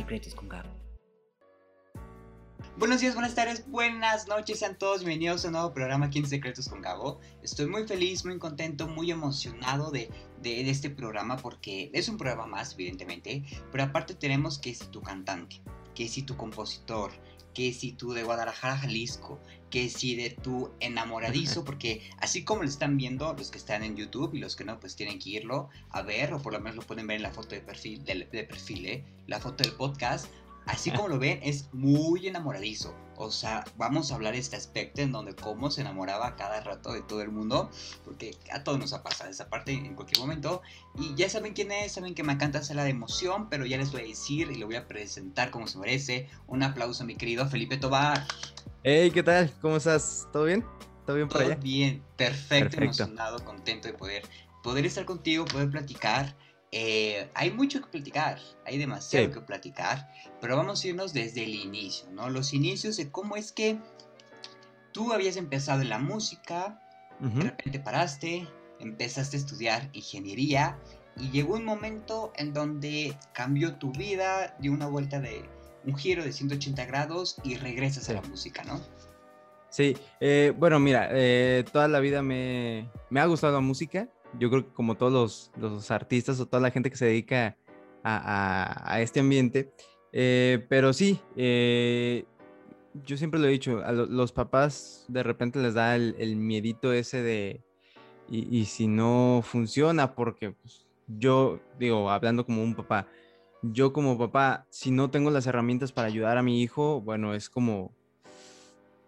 Secretos con Gabo. Buenos días, buenas tardes, buenas noches, sean todos bienvenidos a un nuevo programa 15 Secretos con Gabo. Estoy muy feliz, muy contento, muy emocionado de, de, este programa porque es un programa más, evidentemente, pero aparte tenemos que si tu cantante, que si tu compositor, que si tú de Guadalajara, Jalisco, que si de tu enamoradizo, porque así como lo están viendo los que están en YouTube y los que no, pues tienen que irlo a ver, o por lo menos lo pueden ver en la foto de perfil, de, de perfil, ¿eh? la foto del podcast, así como lo ven, es muy enamoradizo. O sea, vamos a hablar de este aspecto en donde cómo se enamoraba cada rato de todo el mundo, porque a todos nos ha pasado esa parte en cualquier momento. Y ya saben quién es, saben que me encanta hacer la de emoción, pero ya les voy a decir y lo voy a presentar como se merece. Un aplauso a mi querido Felipe Tobar. Hey, ¿qué tal? ¿Cómo estás? ¿Todo bien? ¿Todo bien por Todo allá? bien, perfecto, perfecto, emocionado, contento de poder, poder estar contigo, poder platicar. Eh, hay mucho que platicar, hay demasiado sí. que platicar, pero vamos a irnos desde el inicio, ¿no? Los inicios de cómo es que tú habías empezado en la música, uh -huh. de repente paraste, empezaste a estudiar ingeniería y llegó un momento en donde cambió tu vida, dio una vuelta de un giro de 180 grados y regresas sí. a la música, ¿no? Sí, eh, bueno, mira, eh, toda la vida me, me ha gustado la música yo creo que como todos los, los, artistas o toda la gente que se dedica a, a, este ambiente, eh, pero sí, eh, yo siempre lo he dicho, a lo, los papás de repente les da el, el miedito ese de, y, si no funciona, porque pues, yo digo, hablando como un papá, yo como papá, si no tengo las herramientas para ayudar a mi hijo, bueno, es como,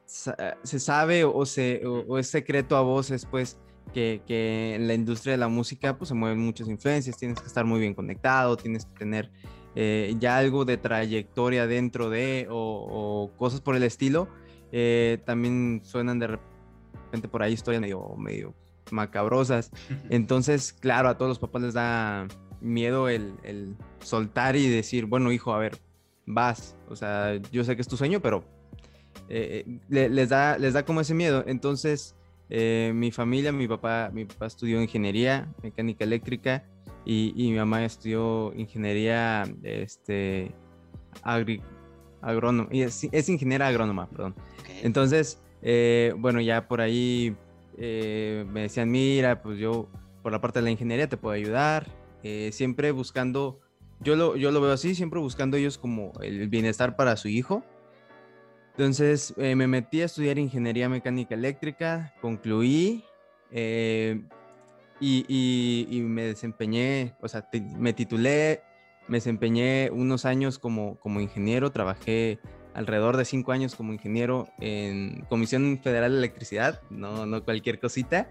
se sabe o, se, o es secreto a voces, pues, que, que, en la industria de la música pues se mueven muchas influencias, tienes que estar muy bien conectado, tienes que tener eh, ya algo de trayectoria dentro de o, o cosas por el estilo. Eh, también suenan de repente por ahí historias medio, medio macabrosas. Entonces, claro, a todos los papás les da miedo el, el soltar y decir, bueno, hijo, a ver, vas. O sea, yo sé que es tu sueño, pero eh, les, da, les da como ese miedo. Entonces, eh, mi familia, mi papá, mi papá estudió ingeniería mecánica eléctrica y, y mi mamá estudió ingeniería este, agri, agrónoma, es, es, ingeniera agrónoma, perdón. Okay. Entonces, eh, bueno, ya por ahí eh, me decían, mira, pues yo por la parte de la ingeniería te puedo ayudar, eh, siempre buscando, yo lo, yo lo veo así, siempre buscando ellos como el bienestar para su hijo entonces eh, me metí a estudiar ingeniería mecánica eléctrica, concluí eh, y, me desempeñé, o sea, me titulé, me desempeñé unos años como, como ingeniero, trabajé alrededor de cinco años como ingeniero en Comisión Federal de Electricidad, no, no cualquier cosita.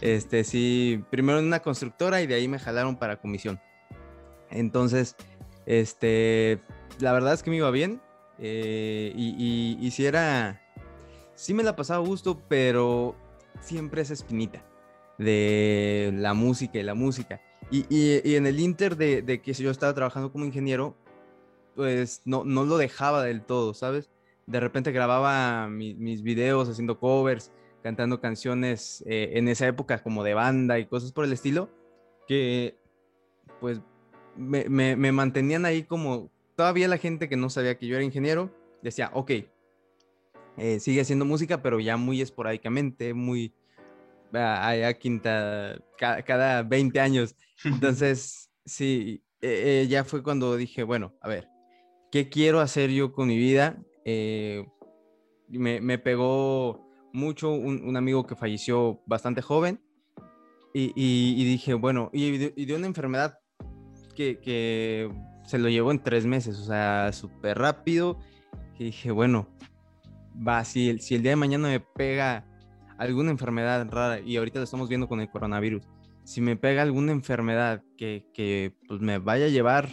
Este, sí, primero en una constructora y de ahí me jalaron para comisión. Entonces, este, la verdad es que me iba bien, eh, y, y, si era, sí me la pasaba a gusto, pero siempre esa espinita de la música y la música. Y, y en el inter de, de, que yo estaba trabajando como ingeniero, pues no, no lo dejaba del todo, ¿sabes? De repente grababa mi, mis videos haciendo covers, cantando canciones eh, en esa época como de banda y cosas por el estilo, que pues me, me mantenían ahí como, todavía la gente que no sabía que yo era ingeniero decía, ok, eh, sigue haciendo música, pero ya muy esporádicamente, muy allá quinta, cada, cada 20 años. Entonces, sí, eh, eh, ya fue cuando dije, bueno, a ver, ¿qué quiero hacer yo con mi vida? Me, me, pegó mucho un, un, amigo que falleció bastante joven y, y, y dije, bueno, y, y de una enfermedad que, que se lo llevó en tres meses, o sea, súper rápido. Y dije, bueno, va, si el, si el día de mañana me pega alguna enfermedad rara, y ahorita lo estamos viendo con el coronavirus, si me pega alguna enfermedad que, que pues me vaya a llevar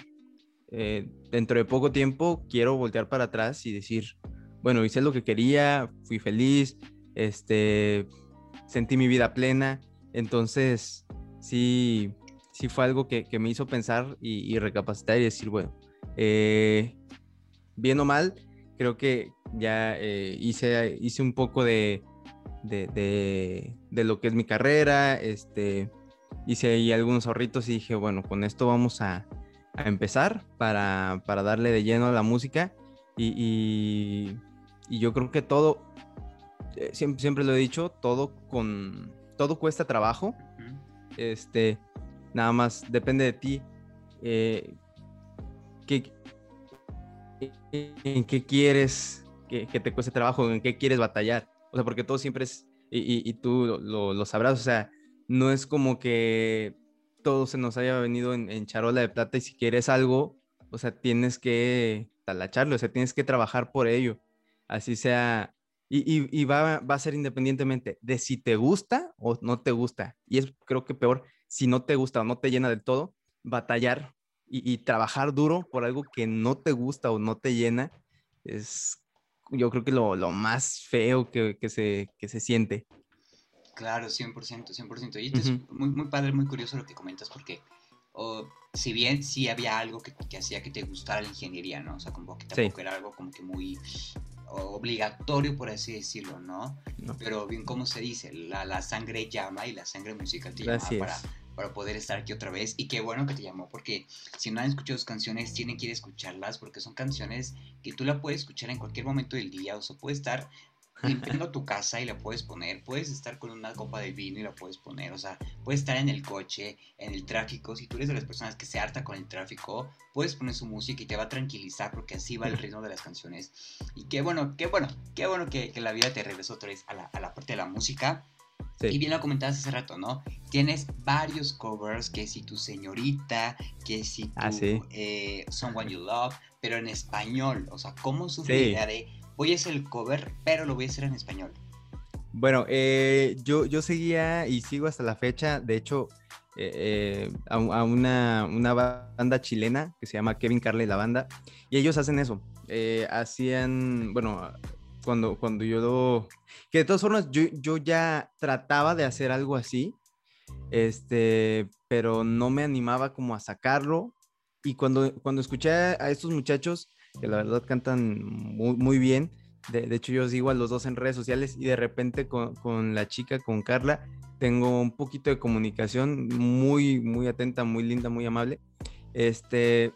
eh, dentro de poco tiempo, quiero voltear para atrás y decir, bueno, hice lo que quería, fui feliz, este, sentí mi vida plena, entonces sí, sí fue algo que, que me hizo pensar y, y, recapacitar y decir, bueno, eh, bien o mal, creo que ya eh, hice, hice un poco de, de, de, de, lo que es mi carrera, este, hice ahí algunos ahorritos y dije, bueno, con esto vamos a, empezar para, darle de lleno a la música y, yo creo que todo, eh, siempre, siempre, lo he dicho, todo con, todo cuesta trabajo, este, nada más depende de ti. Eh, en qué quieres que, te cueste trabajo, en qué quieres batallar. O sea, porque todo siempre es, y, tú lo, sabrás, o sea, no es como que todo se nos haya venido en, charola de plata y si quieres algo, o sea, tienes que talacharlo, o sea, tienes que trabajar por ello. Así sea, y, va, va, a ser independientemente de si te gusta o no te gusta. Y es creo que peor, si no te gusta o no te llena del todo, batallar y, trabajar duro por algo que no te gusta o no te llena es yo creo que lo, más feo que, se, se siente. Claro, 100%, 100%. Y es muy, muy padre, muy curioso lo que comentas porque si bien sí había algo que, hacía que te gustara la ingeniería, ¿no? O sea, como que tampoco era algo como que muy obligatorio, por así decirlo, ¿no? Pero bien como se dice, la, la, sangre llama y la sangre musical te llama para, para poder estar aquí otra vez. Y qué bueno que te llamó, porque si no han escuchado sus canciones, tienen que ir a escucharlas, porque son canciones que tú la puedes escuchar en cualquier momento del día, o sea, puede estar limpiando tu casa y la puedes poner, puedes estar con una copa de vino y la puedes poner, o sea, puedes estar en el coche, en el tráfico, si tú eres de las personas que se harta con el tráfico, puedes poner su música y te va a tranquilizar porque así va el ritmo de las canciones. Y qué bueno, qué bueno, qué bueno que, la vida te regresó otra vez a la, a la parte de la música. Y bien lo comentabas hace rato, ¿no? Tienes varios covers, que si tu señorita, que si ah, tu eh, Someone You Love, pero en español. O sea, ¿cómo surge la idea de a hacer el cover, pero lo voy a hacer en español? Bueno, eh, yo, yo seguía y sigo hasta la fecha, de hecho, eh, a, una, una, banda chilena que se llama Kevin Carley la banda, y ellos hacen eso. hacían, bueno, cuando, cuando yo lo... Que de todas formas, yo, yo ya trataba de hacer algo así, este, pero no me animaba como a sacarlo. Y cuando, cuando escuché a estos muchachos, que la verdad cantan muy, muy bien, de, hecho yo sigo a los dos en redes sociales y de repente con, con, la chica, con Carla, tengo un poquito de comunicación muy, muy atenta, muy linda, muy amable. Este,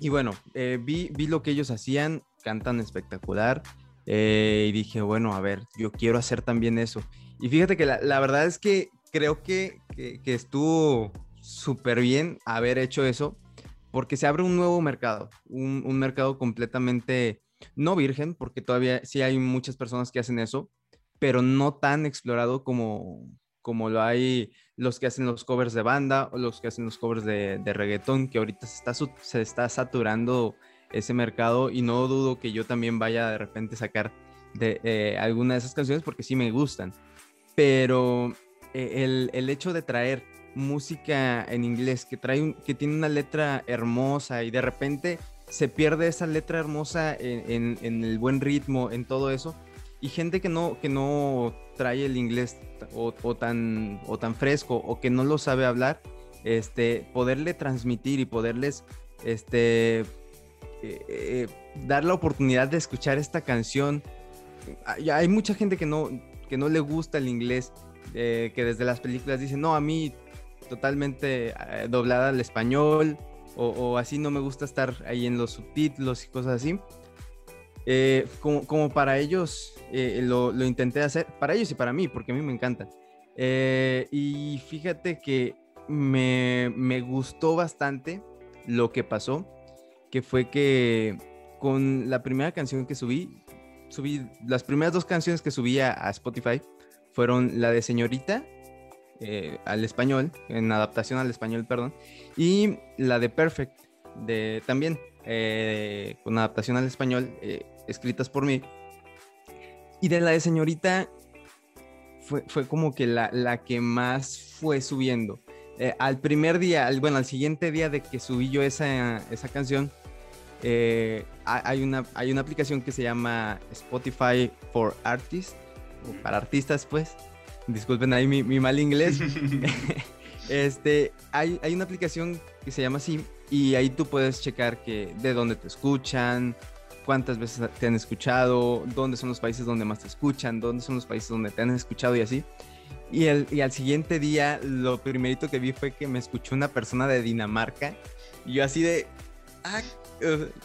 y bueno, eh, vi, vi lo que ellos hacían, cantan espectacular. Eh, y dije, bueno, a ver, yo quiero hacer también eso. Y fíjate que la, verdad es que creo que, que, estuvo súper bien haber hecho eso, porque se abre un nuevo mercado, un, un, mercado completamente no virgen, porque todavía sí hay muchas personas que hacen eso, pero no tan explorado como, como lo hay los que hacen los covers de banda o los que hacen los covers de, de reggaetón, que ahorita se está, se está saturando ese mercado y no dudo que yo también vaya de repente a sacar de eh, alguna de esas canciones porque sí me gustan. Pero eh, el, el, hecho de traer música en inglés que, trae que tiene una letra hermosa y de repente se pierde esa letra hermosa en, en, el buen ritmo, en todo eso, y gente que no, que no trae el inglés o, o, tan, o tan fresco o que no lo sabe hablar, este, poderle transmitir y poderles este, eh, eh, dar la oportunidad de escuchar esta canción. Hay mucha gente que no, que no le gusta el inglés, eh, que desde las películas dicen, no, a mí totalmente doblada al español, o, así no me gusta estar ahí en los subtítulos y cosas así. como, como, para ellos lo, lo, intenté hacer, para ellos y para mí, porque a mí me encanta. y fíjate que me, me gustó bastante lo que pasó que fue que con la primera canción que subí, subí las primeras dos canciones que subí a, Spotify fueron la de Señorita eh, al español, en adaptación al español, perdón, y la de Perfect, de, también eh, con adaptación al español, eh, escritas por mí. Y de la de Señorita fue, fue como que la, la, que más fue subiendo. al primer día, bueno, al siguiente día de que subí yo esa, esa canción, eh, hay, una, hay una aplicación que se llama Spotify for Artists, para artistas, pues. Disculpen ahí mi, mal inglés. este, hay, hay una aplicación que se llama así y ahí tú puedes checar que de dónde te escuchan, cuántas veces te han escuchado, dónde son los países donde más te escuchan, dónde son los países donde te han escuchado y así. Y, el, y al siguiente día, lo primerito que vi fue que me escuchó una persona de Dinamarca Y yo así de... Ah,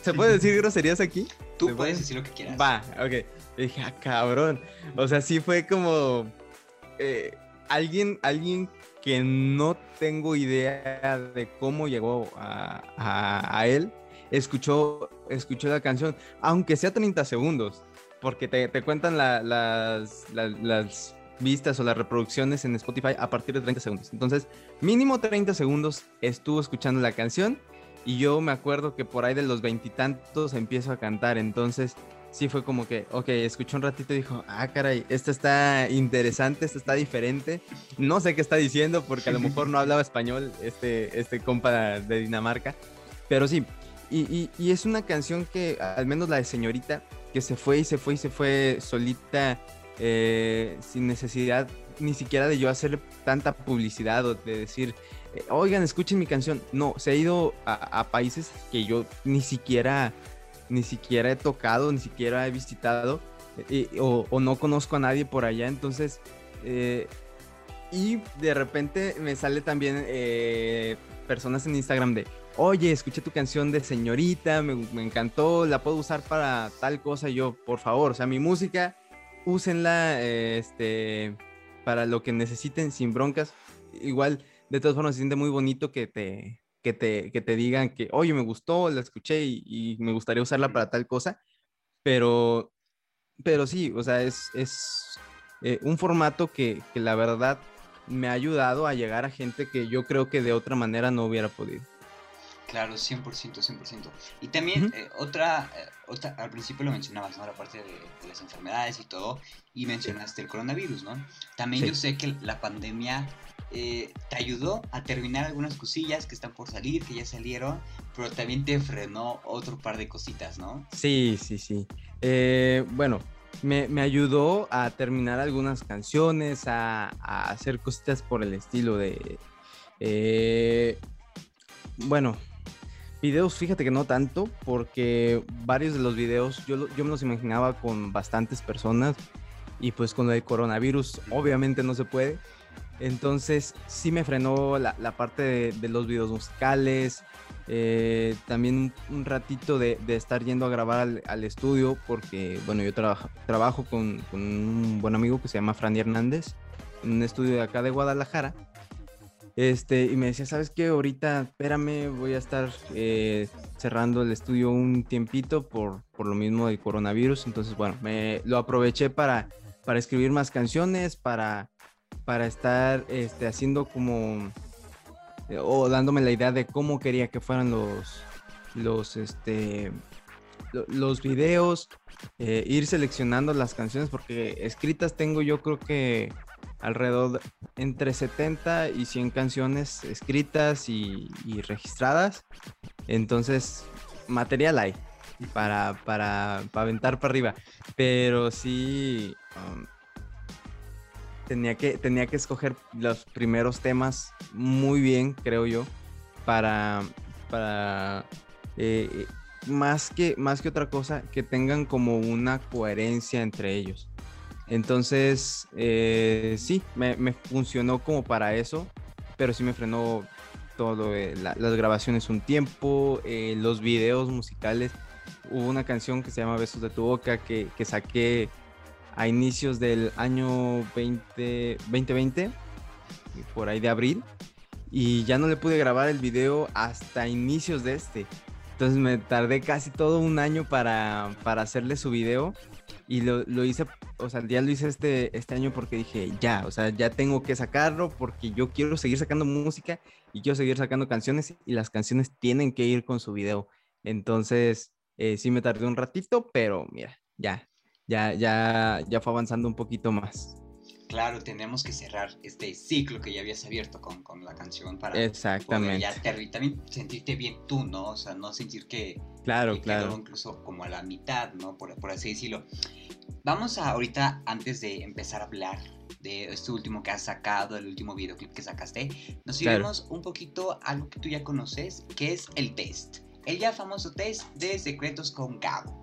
¿Se puede decir groserías aquí? Tú puedes decir lo que quieras. Va, ok. dije, ah, cabrón. O sea, sí fue como... Eh, alguien, alguien que no tengo idea de cómo llegó a, él, escuchó, escuchó la canción, aunque sea 30 segundos, porque te, cuentan las, las, vistas o las reproducciones en Spotify a partir de 30 segundos. Entonces, mínimo 30 segundos estuvo escuchando la canción y yo me acuerdo que por ahí de los veintitantos empiezo a cantar. Entonces, sí fue como que, ok, escuchó un ratito y dijo, ah, caray, esto está interesante, esto está diferente. No sé qué está diciendo porque a lo mejor no hablaba español este, este compa de Dinamarca, pero sí. Y, y, es una canción que, al menos la de Señorita, que se fue y se fue y se fue solita, eh, sin necesidad ni siquiera de yo hacer tanta publicidad o de decir, eh, oigan, escuchen mi canción. No, se ha ido a, a países que yo ni siquiera ni siquiera he tocado, ni siquiera he visitado o, no conozco a nadie por allá. Entonces, eh, y de repente me sale también eh, personas en Instagram de, oye, escuché tu canción de señorita, me, encantó, la puedo usar para tal cosa. yo, por favor, o sea, mi música, úsenla este, para lo que necesiten sin broncas. Igual, de todas formas, se siente muy bonito que te, que te, que te digan que, oye, me gustó, la escuché y, me gustaría usarla para tal cosa, pero, pero sí, o sea, es, es eh, un formato que, que, la verdad me ha ayudado a llegar a gente que yo creo que de otra manera no hubiera podido. Claro, 100%, 100%. Y también eh, otra, eh, otra, al principio lo mencionabas, ¿no? La parte de, las enfermedades y todo, y mencionaste el coronavirus, ¿no? También yo sé que la pandemia eh, te ayudó a terminar algunas cosillas que están por salir, que ya salieron, pero también te frenó otro par de cositas, ¿no? Sí, sí, sí. Eh, bueno, me, ayudó a terminar algunas canciones, a, hacer cositas por el estilo de... Eh, bueno, videos, fíjate que no tanto, porque varios de los videos yo, yo me los imaginaba con bastantes personas y pues con el coronavirus obviamente no se puede. Entonces sí me frenó la, parte de, los videos musicales, eh, también un, ratito de, estar yendo a grabar al, estudio, porque bueno, yo trabajo, con, un buen amigo que se llama Franny Hernández, en un estudio de acá de Guadalajara. Este, y me decía, ¿sabes qué? Ahorita, espérame, voy a estar eh, cerrando el estudio un tiempito por, por, lo mismo del coronavirus. Entonces, bueno, me lo aproveché para, para escribir más canciones, para para estar este, haciendo como eh, o dándome la idea de cómo quería que fueran los los este los videos eh, ir seleccionando las canciones porque escritas tengo yo creo que alrededor entre 70 y 100 canciones escritas y, registradas. Entonces material hay para, para, para aventar para arriba. Pero sí um, tenía que, tenía que escoger los primeros temas muy bien, creo yo, para, para eh, más, que, más que otra cosa, que tengan como una coherencia entre ellos. Entonces, eh, sí, me, funcionó como para eso, pero sí me frenó todo, las grabaciones un tiempo, eh, los videos musicales. Hubo una canción que se llama Besos de tu Boca que, que saqué a inicios del año 20, 2020, por ahí de abril, y ya no le pude grabar el video hasta inicios de este. Entonces me tardé casi todo un año para, para hacerle su video y lo, lo, hice, o sea, ya lo hice este, este año porque dije, ya, o sea, ya tengo que sacarlo porque yo quiero seguir sacando música y quiero seguir sacando canciones y las canciones tienen que ir con su video. Entonces, eh, sí me tardé un ratito, pero mira, ya, ya, ya, ya fue avanzando un poquito más. Claro, tenemos que cerrar este ciclo que ya habías abierto con, con la canción para Exactamente. ya también sentirte bien tú, ¿no? O sea, no sentir que, claro, claro. incluso como a la mitad, ¿no? Por, por así decirlo. Vamos a ahorita, antes de empezar a hablar de este último que has sacado, el último videoclip que sacaste, nos iremos un poquito a algo que tú ya conoces, que es el test. El ya famoso test de secretos con Gabo.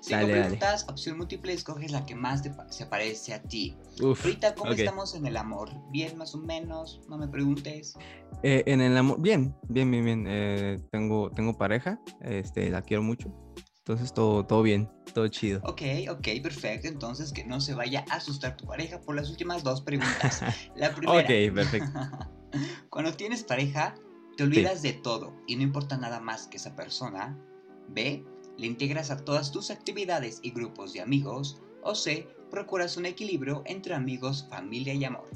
Cinco preguntas, opción múltiple, escoges la que más te, se parece a ti. Uf, Ahorita, ¿cómo estamos en el amor? ¿Bien, más o menos? No me preguntes. Eh, en el amor, bien, bien, bien, bien. Eh, tengo, tengo pareja, este, la quiero mucho. Entonces todo, todo bien, todo chido. Ok, ok, perfecto. Entonces que no se vaya a asustar tu pareja por las últimas dos preguntas. La primera. ok, perfecto. Cuando tienes pareja, te olvidas de todo y no importa nada más que esa persona. B. Le integras a todas tus actividades y grupos de amigos. O C. Procuras un equilibrio entre amigos, familia y amor.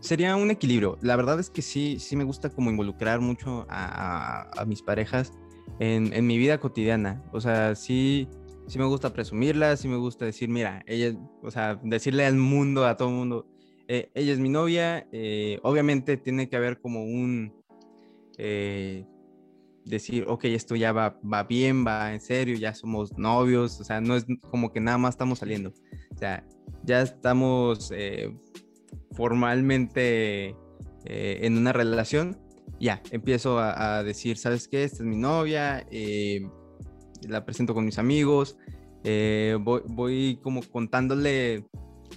Sería un equilibrio. La verdad es que sí, sí me gusta como involucrar mucho a mis parejas en, mi vida cotidiana. O sea, sí, sí me gusta presumirla, sí me gusta decir, mira, ella, o sea, decirle al mundo, a todo el mundo, eh, ella es mi novia. Eh, obviamente tiene que haber como un eh, decir, ok, esto ya va, va bien, va en serio, ya somos novios, o sea, no es como que nada más estamos saliendo. O sea, ya estamos formalmente en una relación ya, empiezo a, decir, ¿sabes qué? Esta es mi novia, eh, la presento con mis amigos, eh, voy, como contándole,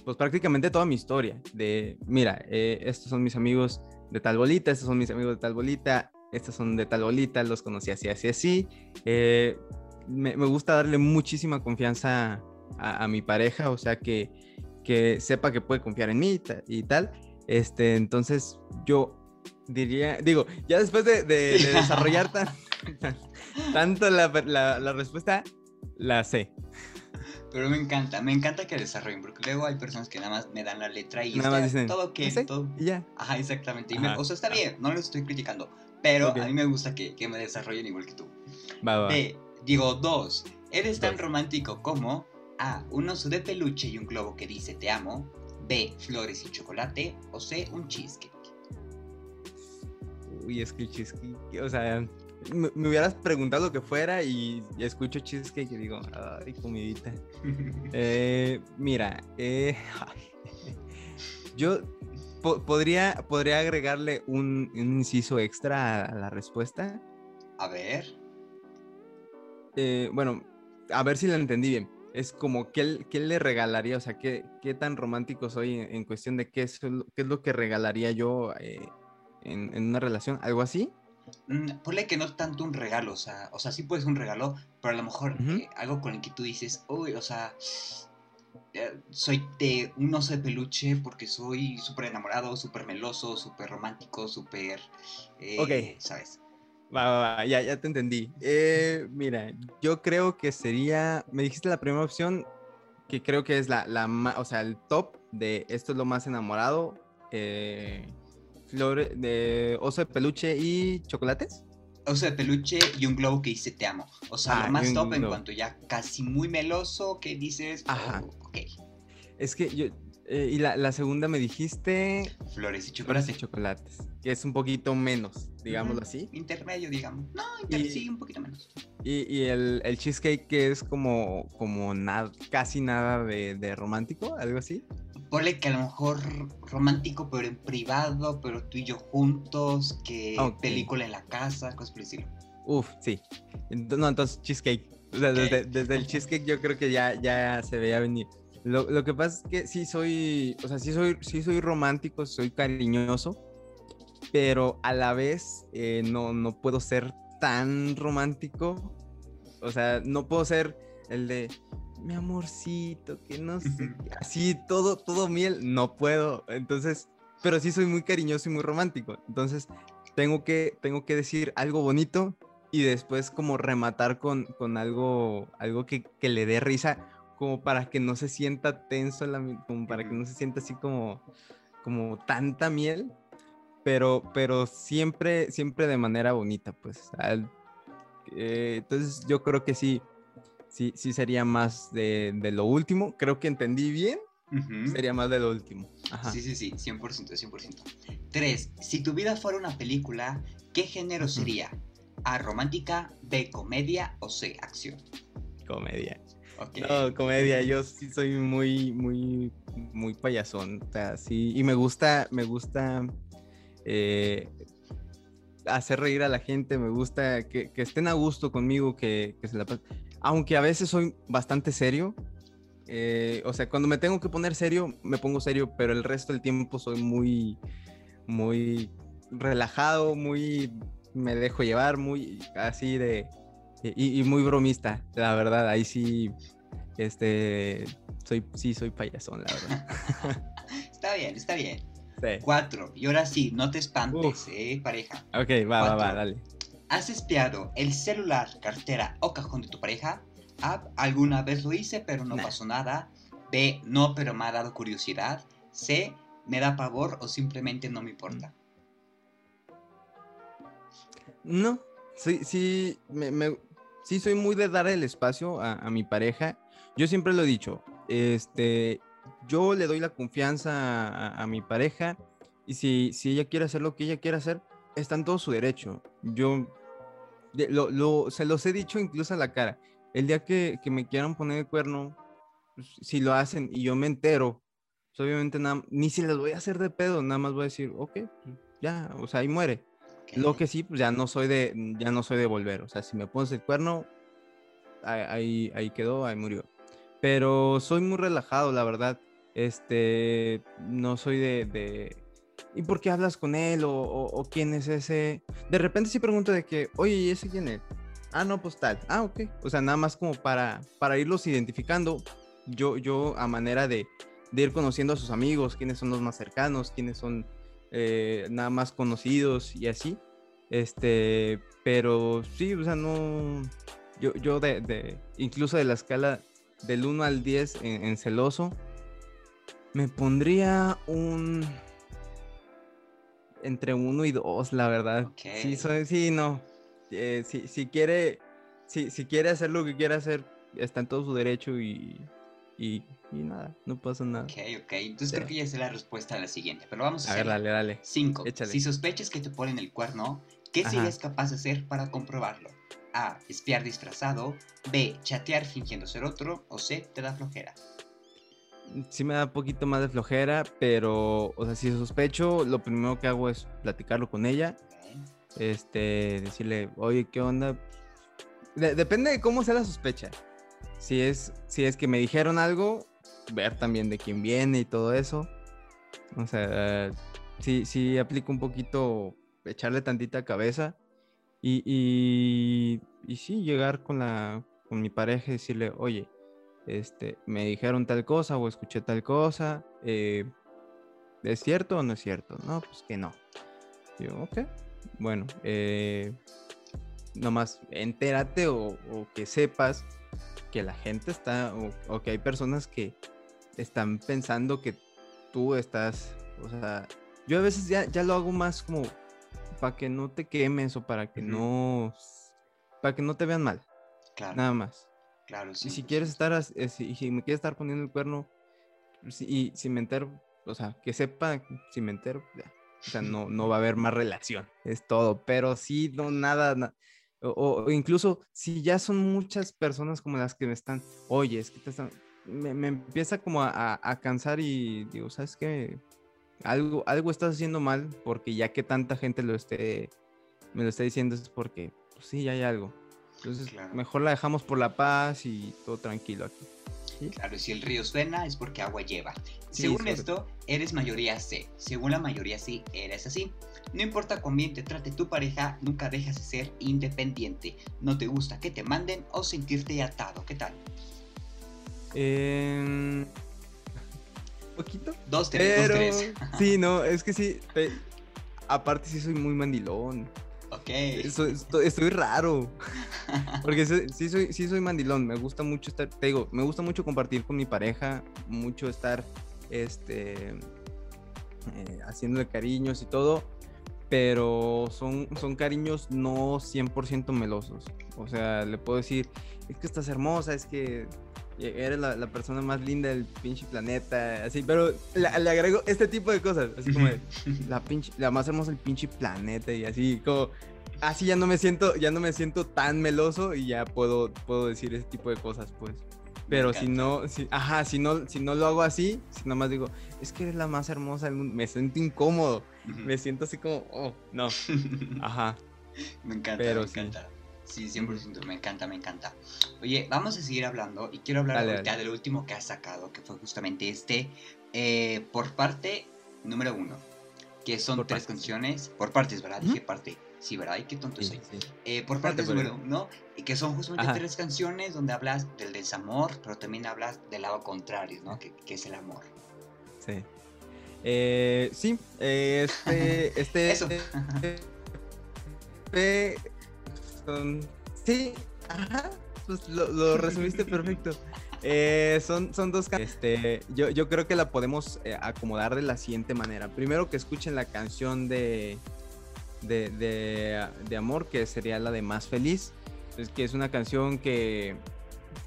pues prácticamente toda mi historia, de, mira, eh, estos son mis amigos de tal bolita, estos son mis amigos de tal bolita, estos son de tal bolita, los conocí así, así, así. Me, gusta darle muchísima confianza a, mi pareja, o sea, que, que sepa que puede confiar en mí y tal. Este, entonces yo diría, digo, ya después de, desarrollar tanto la, respuesta, la sé. Pero me encanta, me encanta que desarrollen, porque luego hay personas que nada más me dan la letra y nada más dicen, todo que todo. Y ya. Ajá, exactamente. Y o sea, está bien, no lo estoy criticando, pero a mí me gusta que, me desarrollen igual que tú. Va, va. B, digo, dos, eres tan romántico como A, un oso de peluche y un globo que dice te amo. B, flores y chocolate. O C, un cheesecake uy, es que el cheesecake, o sea, me, hubieras preguntado lo que fuera y, escucho cheesecake y digo, ay, comidita. Eh, mira, eh, yo podría, podría agregarle un, inciso extra a la respuesta. A ver. Eh, bueno, a ver si lo entendí bien. Es como, ¿qué, qué le regalaría? O sea, ¿qué, ¿qué, tan romántico soy en, cuestión de qué es, qué es lo que regalaría yo en, una relación, algo así. Mm, ponle que no tanto un regalo, o sea, o sea, sí puedes un regalo, pero a lo mejor eh, algo con el que tú dices, uy, o sea, eh, soy de un oso de peluche porque soy súper enamorado, súper meloso, súper romántico, súper... Eh, ok. ¿Sabes? Va, va, va, ya, ya te entendí. Eh, mira, yo creo que sería, me dijiste la primera opción, que creo que es la, la o sea, el top de esto es lo más enamorado. Eh, flor de oso de peluche y chocolates. Oso de peluche y un globo que dice te amo. O sea, lo ah, más top en cuanto ya casi muy meloso que dices, Ajá. Oh, ok. Es que yo, eh, y la, segunda me dijiste... Flores y chocolates. chocolates, que es un poquito menos, digámoslo así. Intermedio, digamos. No, sí, un poquito menos. Y, el, cheesecake que es como, como nada, casi nada de, de romántico, algo así ponle que a lo mejor romántico, pero en privado, pero tú y yo juntos, que película en la casa, cosas por decirlo. Uf, sí. No, entonces cheesecake. desde, el cheesecake yo creo que ya, ya se veía venir. Lo, que pasa es que sí soy, o sea, sí soy, sí soy romántico, soy cariñoso, pero a la vez eh, no, no puedo ser tan romántico. O sea, no puedo ser el de, mi amorcito, que no sé, así todo, todo miel, no puedo. Entonces, pero sí soy muy cariñoso y muy romántico. Entonces, tengo que, tengo que decir algo bonito y después como rematar con, con algo, algo que, que, le dé risa, como para que no se sienta tenso, como para que no se sienta así como, como tanta miel, pero, pero siempre, siempre de manera bonita, pues. Eh, entonces, yo creo que sí sí, sí sería más de, lo último. Creo que entendí bien. Sería más de lo último. Sí, sí, sí, 100%, 100%. Tres, si tu vida fuera una película, ¿qué género sería? A, romántica, B, comedia o C, acción. Comedia. No, comedia, yo sí soy muy, muy, muy payasón. O sea, sí, y me gusta, me gusta eh, hacer reír a la gente, me gusta que, estén a gusto conmigo, que, que se la aunque a veces soy bastante serio, eh, o sea, cuando me tengo que poner serio, me pongo serio, pero el resto del tiempo soy muy, muy relajado, muy, me dejo llevar, muy así de, y, muy bromista, la verdad, ahí sí, este, soy, sí, soy payasón, la verdad. está bien, está bien. Cuatro, y ahora sí, no te espantes, eh, pareja. Ok, va, va, va, dale. ¿Has espiado el celular, cartera o cajón de tu pareja? A. Alguna vez lo hice, pero no pasó nada. B. No, pero me ha dado curiosidad. C. Me da pavor o simplemente no me importa. No, sí, sí, me, sí soy muy de dar el espacio a, mi pareja. Yo siempre lo he dicho, este, yo le doy la confianza a, mi pareja y si, si ella quiere hacer lo que ella quiere hacer, está en todo su derecho. Yo lo, se los he dicho incluso a la cara el día que, me quieran poner el cuerno, pues, si lo hacen y yo me entero, pues obviamente nada, ni si les voy a hacer de pedo, nada más voy a decir, ok, pues, ya, o sea, ahí muere. Lo que sí, pues ya no soy de, ya no soy de volver, o sea, si me pones el cuerno, ahí, ahí quedó, ahí murió. Pero soy muy relajado, la verdad. Este, no soy de, de ¿y por qué hablas con él? O, quién es ese? De repente sí pregunto de que, oye, ¿y ese quién es? Ah, no, pues tal. Ah, ok. O sea, nada más como para, para irlos identificando. Yo, yo a manera de, ir conociendo a sus amigos, quiénes son los más cercanos, quiénes son eh, nada más conocidos y así. Este, pero sí, o sea, no. Yo, yo de, incluso de la escala del 1 al 10 en, celoso, me pondría un. Entre 1 y 2, la verdad. Sí, soy, sí, no. Eh, si, quiere, si, si quiere hacer lo que quiera hacer, está en todo su derecho y, y, nada, no pasa nada. Ok, ok. Entonces creo que ya sé la respuesta a la siguiente, pero vamos a, a ver, dale, dale. Cinco. Si sospechas que te ponen el cuerno, ¿qué serías capaz de hacer para comprobarlo? A. Espiar disfrazado. B. Chatear fingiendo ser otro. O C. Te da flojera. Sí me da un poquito más de flojera, pero, o sea, si sospecho, lo primero que hago es platicarlo con ella este, decirle, oye, ¿qué onda? depende de cómo sea la sospecha. Si es, si es que me dijeron algo, ver también de quién viene y todo eso. O sea, sí, sí aplico un poquito, echarle tantita cabeza. Y, y, y sí, llegar con, la, con mi pareja y decirle, oye, este, me dijeron tal cosa o escuché tal cosa. Eh, ¿Es cierto o no es cierto? No, pues que no. Yo, ok, bueno, eh, nomás entérate o, que sepas que la gente está, o, que hay personas que están pensando que tú estás, o sea, yo a veces ya, ya lo hago más como para que no te quemes o para que no, para que no te vean mal. Claro. Nada más. Claro, sí. Y si quieres estar, eh, si, si, me quieres estar poniendo el cuerno, y si me entero, o sea, que sepa, si me entero, ya, o sea, no, no va a haber más relación, es todo. Pero sí, no, nada, o, incluso si ya son muchas personas como las que me están, oye, es que te están, me, empieza como a, a, cansar y digo, ¿sabes qué? Algo, algo estás haciendo mal porque ya que tanta gente lo esté, me lo está diciendo es porque, pues sí, ya hay algo. Entonces, mejor la dejamos por la paz y todo tranquilo aquí. Claro, si el río suena es porque agua lleva. Según esto, eres mayoría C. Según la mayoría C, eres así. No importa cuán bien te trate tu pareja, nunca dejas de ser independiente. No te gusta que te manden o sentirte atado. ¿Qué tal? Eh... ¿Poquito? Dos, tres, dos, tres. sí, no, es que sí. Aparte sí soy muy mandilón. Ok. Estoy, raro. Porque sí soy, sí soy mandilón. Me gusta mucho estar, te digo, me gusta mucho compartir con mi pareja, mucho estar, este, eh, haciéndole cariños y todo. Pero son, son cariños no 100% melosos. O sea, le puedo decir, es que estás hermosa, es que eres la, persona más linda del pinche planeta, así, pero le, agrego este tipo de cosas, así como la pinche, la más hermosa del pinche planeta y así, como, así ya no me siento, ya no me siento tan meloso y ya puedo, puedo decir ese tipo de cosas, pues. Pero si no, si, ajá, si no, si no lo hago así, si nomás digo, es que eres la más hermosa del mundo, me siento incómodo, me siento así como, oh, no, ajá. me encanta, me encanta. Sí, 100%, me encanta, me encanta. Oye, vamos a seguir hablando y quiero hablar ahorita del último que has sacado, que fue justamente este, eh, por parte número uno, que son tres canciones, por partes, ¿verdad? Dije parte. Sí, ¿verdad? Y qué tonto soy. Eh, por parte número uno, y que son justamente tres canciones donde hablas del desamor, pero también hablas del lado contrario, ¿no? Que, que es el amor. Sí. Eh, sí, este, este, Eso. Este, sí, ajá, pues lo, resumiste perfecto. Eh, son, son dos este, yo, yo creo que la podemos eh, acomodar de la siguiente manera. Primero que escuchen la canción de, de, de, amor, que sería la de Más Feliz, es que es una canción que,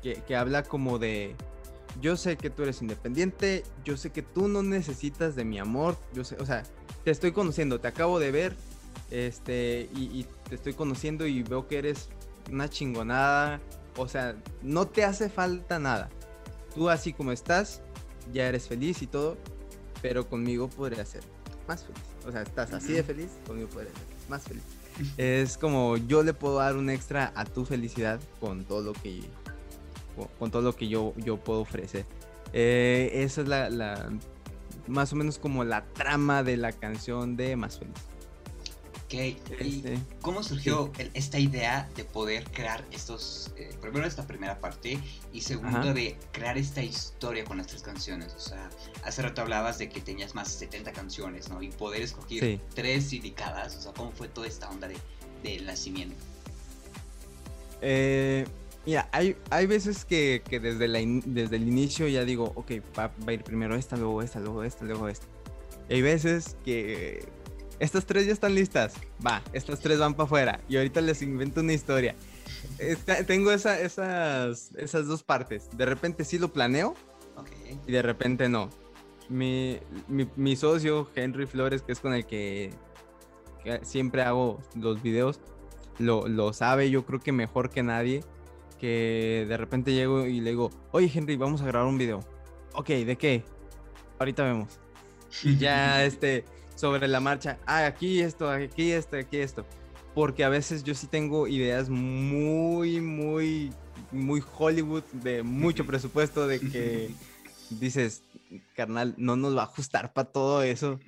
que, que habla como de, yo sé que tú eres independiente, yo sé que tú no necesitas de mi amor, yo sé, o sea, te estoy conociendo, te acabo de ver, este, y, te estoy conociendo y veo que eres una chingonada. O sea, no te hace falta nada. Tú así como estás, ya eres feliz y todo, pero conmigo podría ser más feliz. O sea, estás así de feliz, conmigo podría ser más feliz. Es como yo le puedo dar un extra a tu felicidad con todo lo que, con todo lo que yo, yo puedo ofrecer. Eh, esa es la, la, más o menos como la trama de la canción de Más Feliz. ¿Y este, cómo surgió esta idea de poder crear estos, eh, primero esta primera parte y segundo de crear esta historia con las tres canciones? O sea, hace rato hablabas de que tenías más de 70 canciones, ¿no? Y poder escoger tres indicadas, o sea, ¿cómo fue toda esta onda de, del nacimiento? Eh, mira, hay, hay veces que, que desde, la desde el inicio ya digo, ok, va, va, a ir primero esta, luego esta, luego esta, luego esta. hay veces que estas tres ya están listas. Va, estas tres van para afuera. Y ahorita les invento una historia. tengo esas, esas dos partes. De repente sí lo planeo. Y de repente no. Mi, mi, socio, Henry Flores, que es con el que, siempre hago los videos, lo, lo, sabe, yo creo que mejor que nadie. Que de repente llego y le digo, oye Henry, vamos a grabar un video. Ok, ¿de qué? Ahorita vemos. Y ya este sobre la marcha, ah, aquí esto, aquí esto, aquí esto. Porque a veces yo sí tengo ideas muy, muy, muy Hollywood, de mucho presupuesto, de que dices, carnal, no nos va a ajustar para todo eso.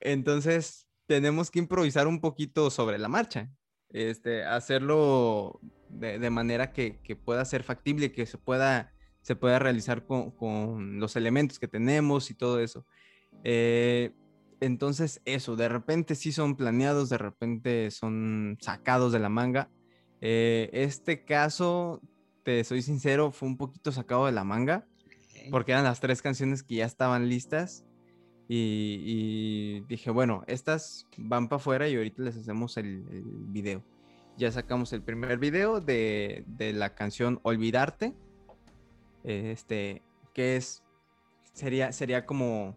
Entonces, tenemos que improvisar un poquito sobre la marcha. Este, hacerlo de, manera que, pueda ser factible, que se pueda, se pueda realizar con, con, los elementos que tenemos y todo eso. Eh, entonces, eso, de repente sí son planeados, de repente son sacados de la manga. Eh, este caso, te soy sincero, fue un poquito sacado de la manga, porque eran las tres canciones que ya estaban listas. Y, dije, bueno, estas van para afuera y ahorita les hacemos el, video. Ya sacamos el primer video de, de la canción Olvidarte. Este, que es, sería, sería como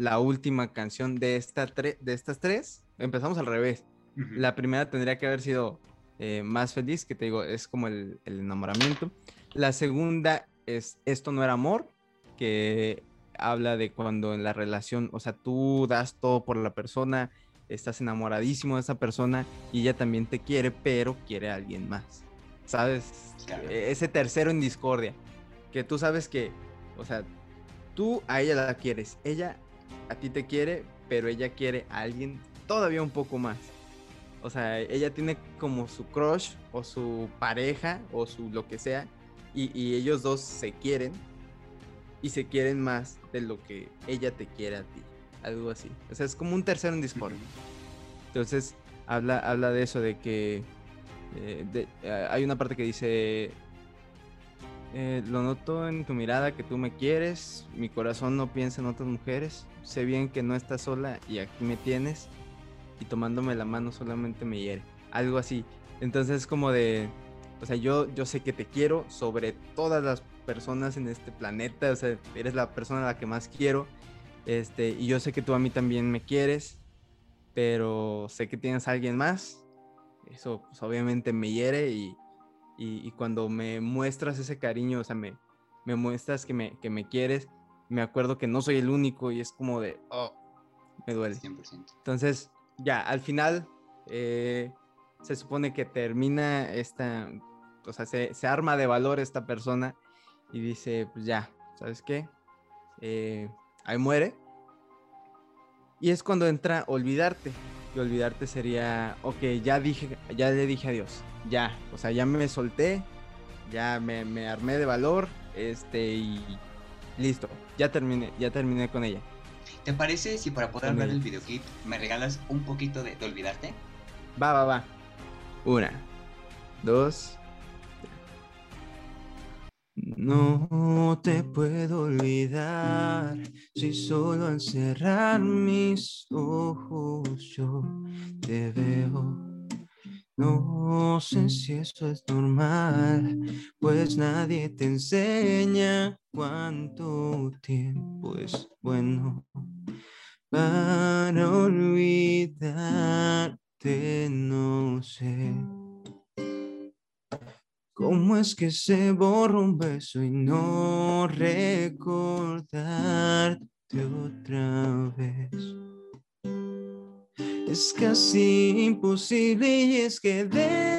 la última canción de, esta de estas tres, empezamos al revés. La primera tendría que haber sido eh, Más Feliz, que te digo, es como el, enamoramiento. La segunda es Esto no era amor, que habla de cuando en la relación, o sea, tú das todo por la persona, estás enamoradísimo de esa persona y ella también te quiere, pero quiere a alguien más. ¿Sabes? E-, ese tercero en discordia, que tú sabes que, o sea, tú a ella la quieres, ella a ti te quiere, pero ella quiere a alguien todavía un poco más. O sea, ella tiene como su crush o su pareja o su lo que sea y, ellos dos se quieren y se quieren más de lo que ella te quiere a ti. Algo así. O sea, es como un tercero en Discord. Entonces, habla, habla de eso, de que eh, eh, hay una parte que dice, eh, lo noto en tu mirada que tú me quieres, mi corazón no piensa en otras mujeres, sé bien que no estás sola y aquí me tienes y tomándome la mano solamente me hiere. Algo así. Entonces es como de, o sea, yo, yo sé que te quiero sobre todas las personas en este planeta, o sea, eres la persona a la que más quiero, este, y yo sé que tú a mí también me quieres, pero sé que tienes a alguien más, eso pues, obviamente me hiere y, y, cuando me muestras ese cariño, o sea, me, me muestras que me, que me quieres, me acuerdo que no soy el único y es como de, oh, me duele. 100%. Entonces, ya, al final, eh, se supone que termina esta, o sea, se, se arma de valor esta persona y dice, pues ya, ¿sabes qué? Eh, ahí muere. Y es cuando entra olvidarte. Y olvidarte sería, ok, ya dije, ya le dije adiós. Ya, o sea, ya me solté, ya me, me armé de valor, este, y listo, ya terminé, ya terminé con ella. ¿Te parece si para poder ver el videoclip me regalas un poquito de, de olvidarte? Va, va, va. Una, dos, no te puedo olvidar si solo al cerrar mis ojos yo te veo. No sé si eso es normal, pues nadie te enseña cuánto tiempo es bueno para olvidarte, no sé. ¿Cómo es que se borra un beso y no recordarte otra vez? Es casi imposible y es que debo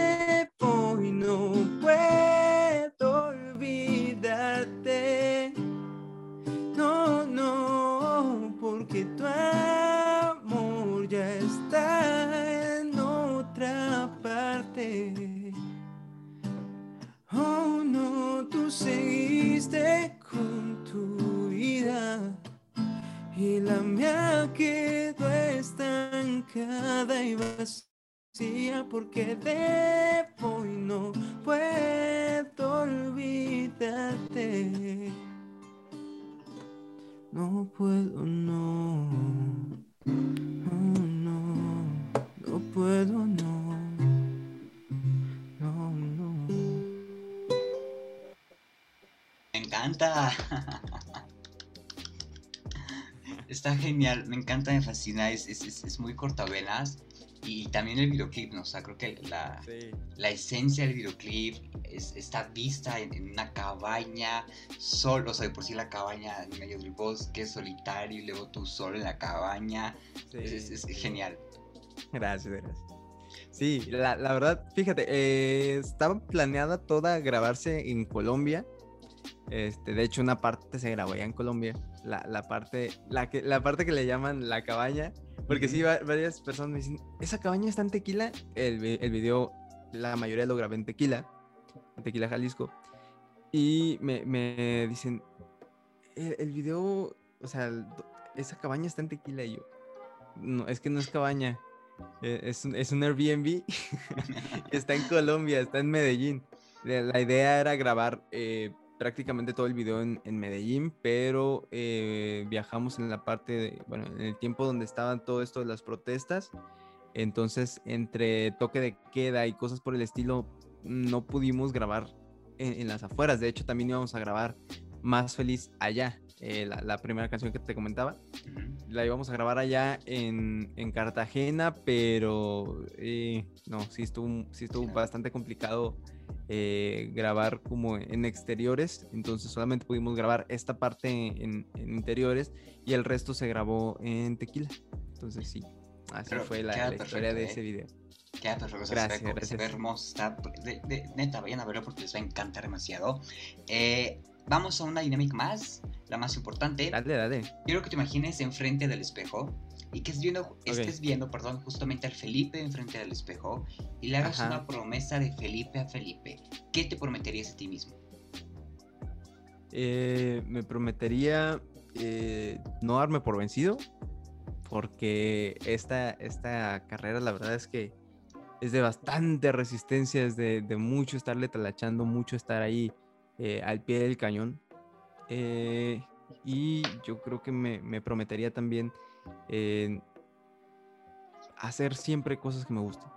encanta, me fascina, es, es, muy cortavenas. Y también el videoclip, ¿no? O sea, creo que la, la esencia del videoclip es, está vista en, una cabaña, solo, o sea, de por sí la cabaña en medio del bosque, solitario, y luego tú solo en la cabaña. es, genial. Gracias, gracias. Sí, la, la verdad, fíjate, eh, estaba planeada toda grabarse en Colombia, este, de hecho, una parte se grabó allá en Colombia, la, la, parte, la, que, la parte que le llaman la cabaña, porque sí, varias personas me dicen, ¿esa cabaña está en Tequila? El, el video, la mayoría lo grabé en Tequila, en Tequila, Jalisco, y me, me dicen, el, el, video, o sea, esa cabaña está en Tequila, y yo, no, es que no es cabaña, e, es, un, es un Airbnb, está en Colombia, está en Medellín. La idea era grabar eh, prácticamente todo el video en, Medellín, pero eh, viajamos en la parte, bueno, en el tiempo donde estaban todo esto de las protestas. Entonces, entre toque de queda y cosas por el estilo, no pudimos grabar en, las afueras. De hecho, también íbamos a grabar Más Feliz allá, eh, la, primera canción que te comentaba. La íbamos a grabar allá en, en Cartagena, pero eh, no, sí estuvo, sí estuvo bastante complicado eh, grabar como en exteriores, entonces solamente pudimos grabar esta parte en, interiores y el resto se grabó en tequila. Entonces sí, así fue la, historia de ese ¿eh? video. Queda perfecto, gracias, se, ve, se ve hermoso, está, de, neta, vayan a verlo porque les va a encantar demasiado. Eh, vamos a una dinámica más, la más importante. Dale, dale. Quiero que te imagines enfrente del espejo y que viendo, estés viendo perdón, justamente al Felipe enfrente del espejo y le hagas una promesa de Felipe a Felipe, ¿qué te prometerías a ti mismo? Eh, me prometería eh, no darme por vencido, porque esta, esta carrera la verdad es que es de bastante resistencia, es de, mucho estarle talachando, mucho estar ahí eh, al pie del cañón. Y yo creo que me, me prometería también hacer siempre cosas que me gusten.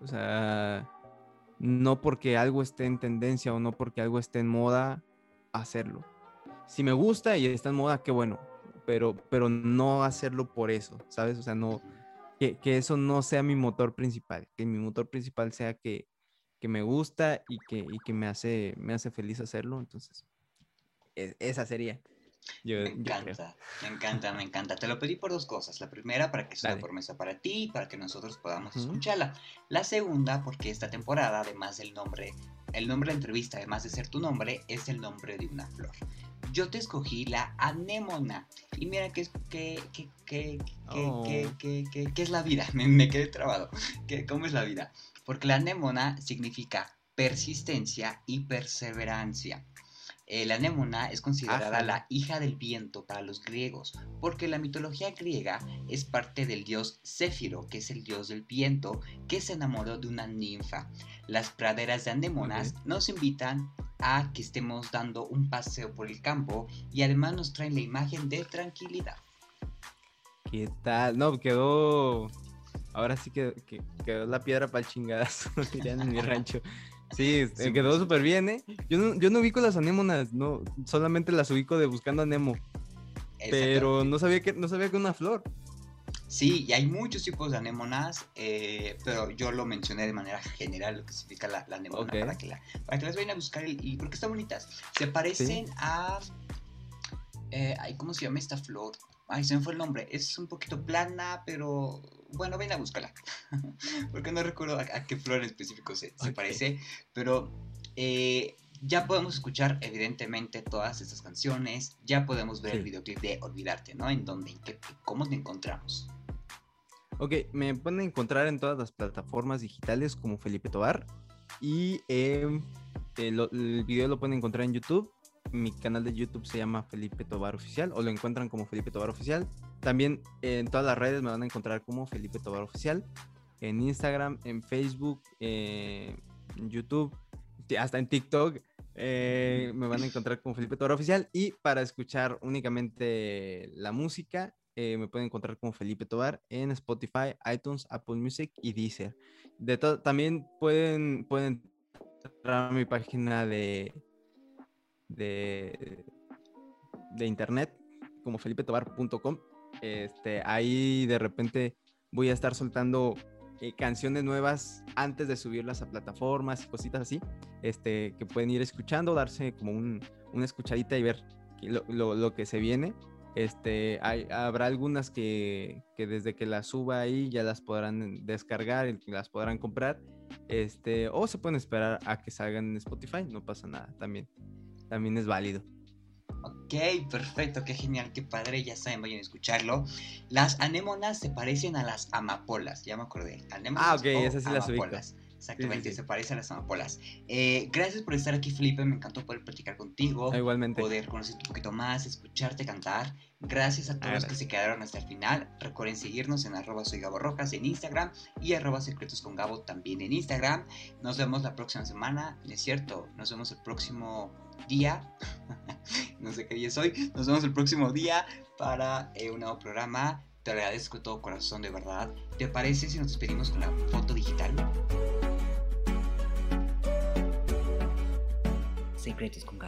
O sea, no porque algo esté en tendencia o no porque algo esté en moda, hacerlo. Si me gusta y está en moda, qué bueno, pero, pero no hacerlo por eso, ¿sabes? O sea, no, que, eso no sea mi motor principal, que mi motor principal sea que, que me gusta y que, y que me, hace, me hace feliz hacerlo. Entonces, e, esa sería. Me encanta, me encanta, me encanta. Te lo pedí por dos cosas. La primera, para que sea una promesa para ti y para que nosotros podamos escucharla. La segunda, porque esta temporada, además del nombre, el nombre de la entrevista, además de ser tu nombre, es el nombre de una flor. Yo te escogí la anémona. Y mira qué que, que, oh. es la vida. Me, quedé trabado. ¿Cómo es la vida? Porque la anémona significa persistencia y perseverancia. Eh, la anémona es considerada la hija del viento para los griegos, porque la mitología griega es parte del dios Céfiro, que es el dios del viento, que se enamoró de una ninfa. Las praderas de anémonas nos invitan a que estemos dando un paseo por el campo y además nos traen la imagen de tranquilidad. ¿Qué tal? No, quedó. Ahora sí que, quedó la piedra para el chingadazo, dirían en mi rancho. Sí, quedó súper bien, ¿eh? Yo no, yo no ubico las anémonas, no, solamente las ubico de buscando a Nemo. Pero no sabía que no sabía que una flor. Sí, y hay muchos tipos de anémonas, eh, pero yo lo mencioné de manera general, lo que significa la, anémona, para, que la, para que las vayan a buscar y porque están bonitas. Se parecen a... Eh, ¿Cómo se llama esta flor? Ay, se me fue el nombre. Es un poquito plana, pero bueno, ven a búscala. Porque no recuerdo a, qué flor en específico se, parece. Pero eh, ya podemos escuchar, evidentemente, todas estas canciones. Ya podemos ver el videoclip de Olvidarte, ¿no? En dónde, en qué, cómo te encontramos. Ok, me pueden encontrar en todas las plataformas digitales como Felipe Tobar. Y el, el video lo pueden encontrar en YouTube mi canal de YouTube se llama Felipe Tobar Oficial o lo encuentran como Felipe Tobar Oficial. También en todas las redes me van a encontrar como Felipe Tobar Oficial. En Instagram, en Facebook, en YouTube, hasta en TikTok. Eh, me van a encontrar como Felipe Tobar Oficial. Y para escuchar únicamente la música, eh, me pueden encontrar como Felipe Tobar en Spotify, iTunes, Apple Music y Deezer. De también pueden, pueden entrar a mi página de de, de internet, como felipetobar.com. Este, ahí de repente voy a estar soltando eh, canciones nuevas antes de subirlas a plataformas y cositas así, este, que pueden ir escuchando, darse como un, una escuchadita y ver lo, lo, que se viene. Este, hay, habrá algunas que, que, desde que las suba ahí ya las podrán descargar las podrán comprar. Este, o se pueden esperar a que salgan en Spotify, no pasa nada también también es válido. Ok, perfecto, qué genial, qué padre, ya saben, vayan a escucharlo. Las anémonas se parecen a las amapolas, ya me acordé. Anémonas ah, ok, esas sí las ubico. Exactamente, se parecen a las amapolas. Eh, gracias por estar aquí, Felipe. Me encantó poder platicar contigo. Ah, igualmente. Poder conocerte un poquito más, escucharte cantar. Gracias a todos los que se quedaron hasta el final. Recuerden seguirnos en arroba soy Gabo Rojas en Instagram y arroba secretos con Gabo también en Instagram. Nos vemos la próxima semana. Es cierto, nos vemos el próximo día. no sé qué día es hoy. Nos vemos el próximo día para eh, un nuevo programa. Te agradezco de todo corazón, de verdad. ¿Te parece si nos despedimos con la foto digital? Secretos con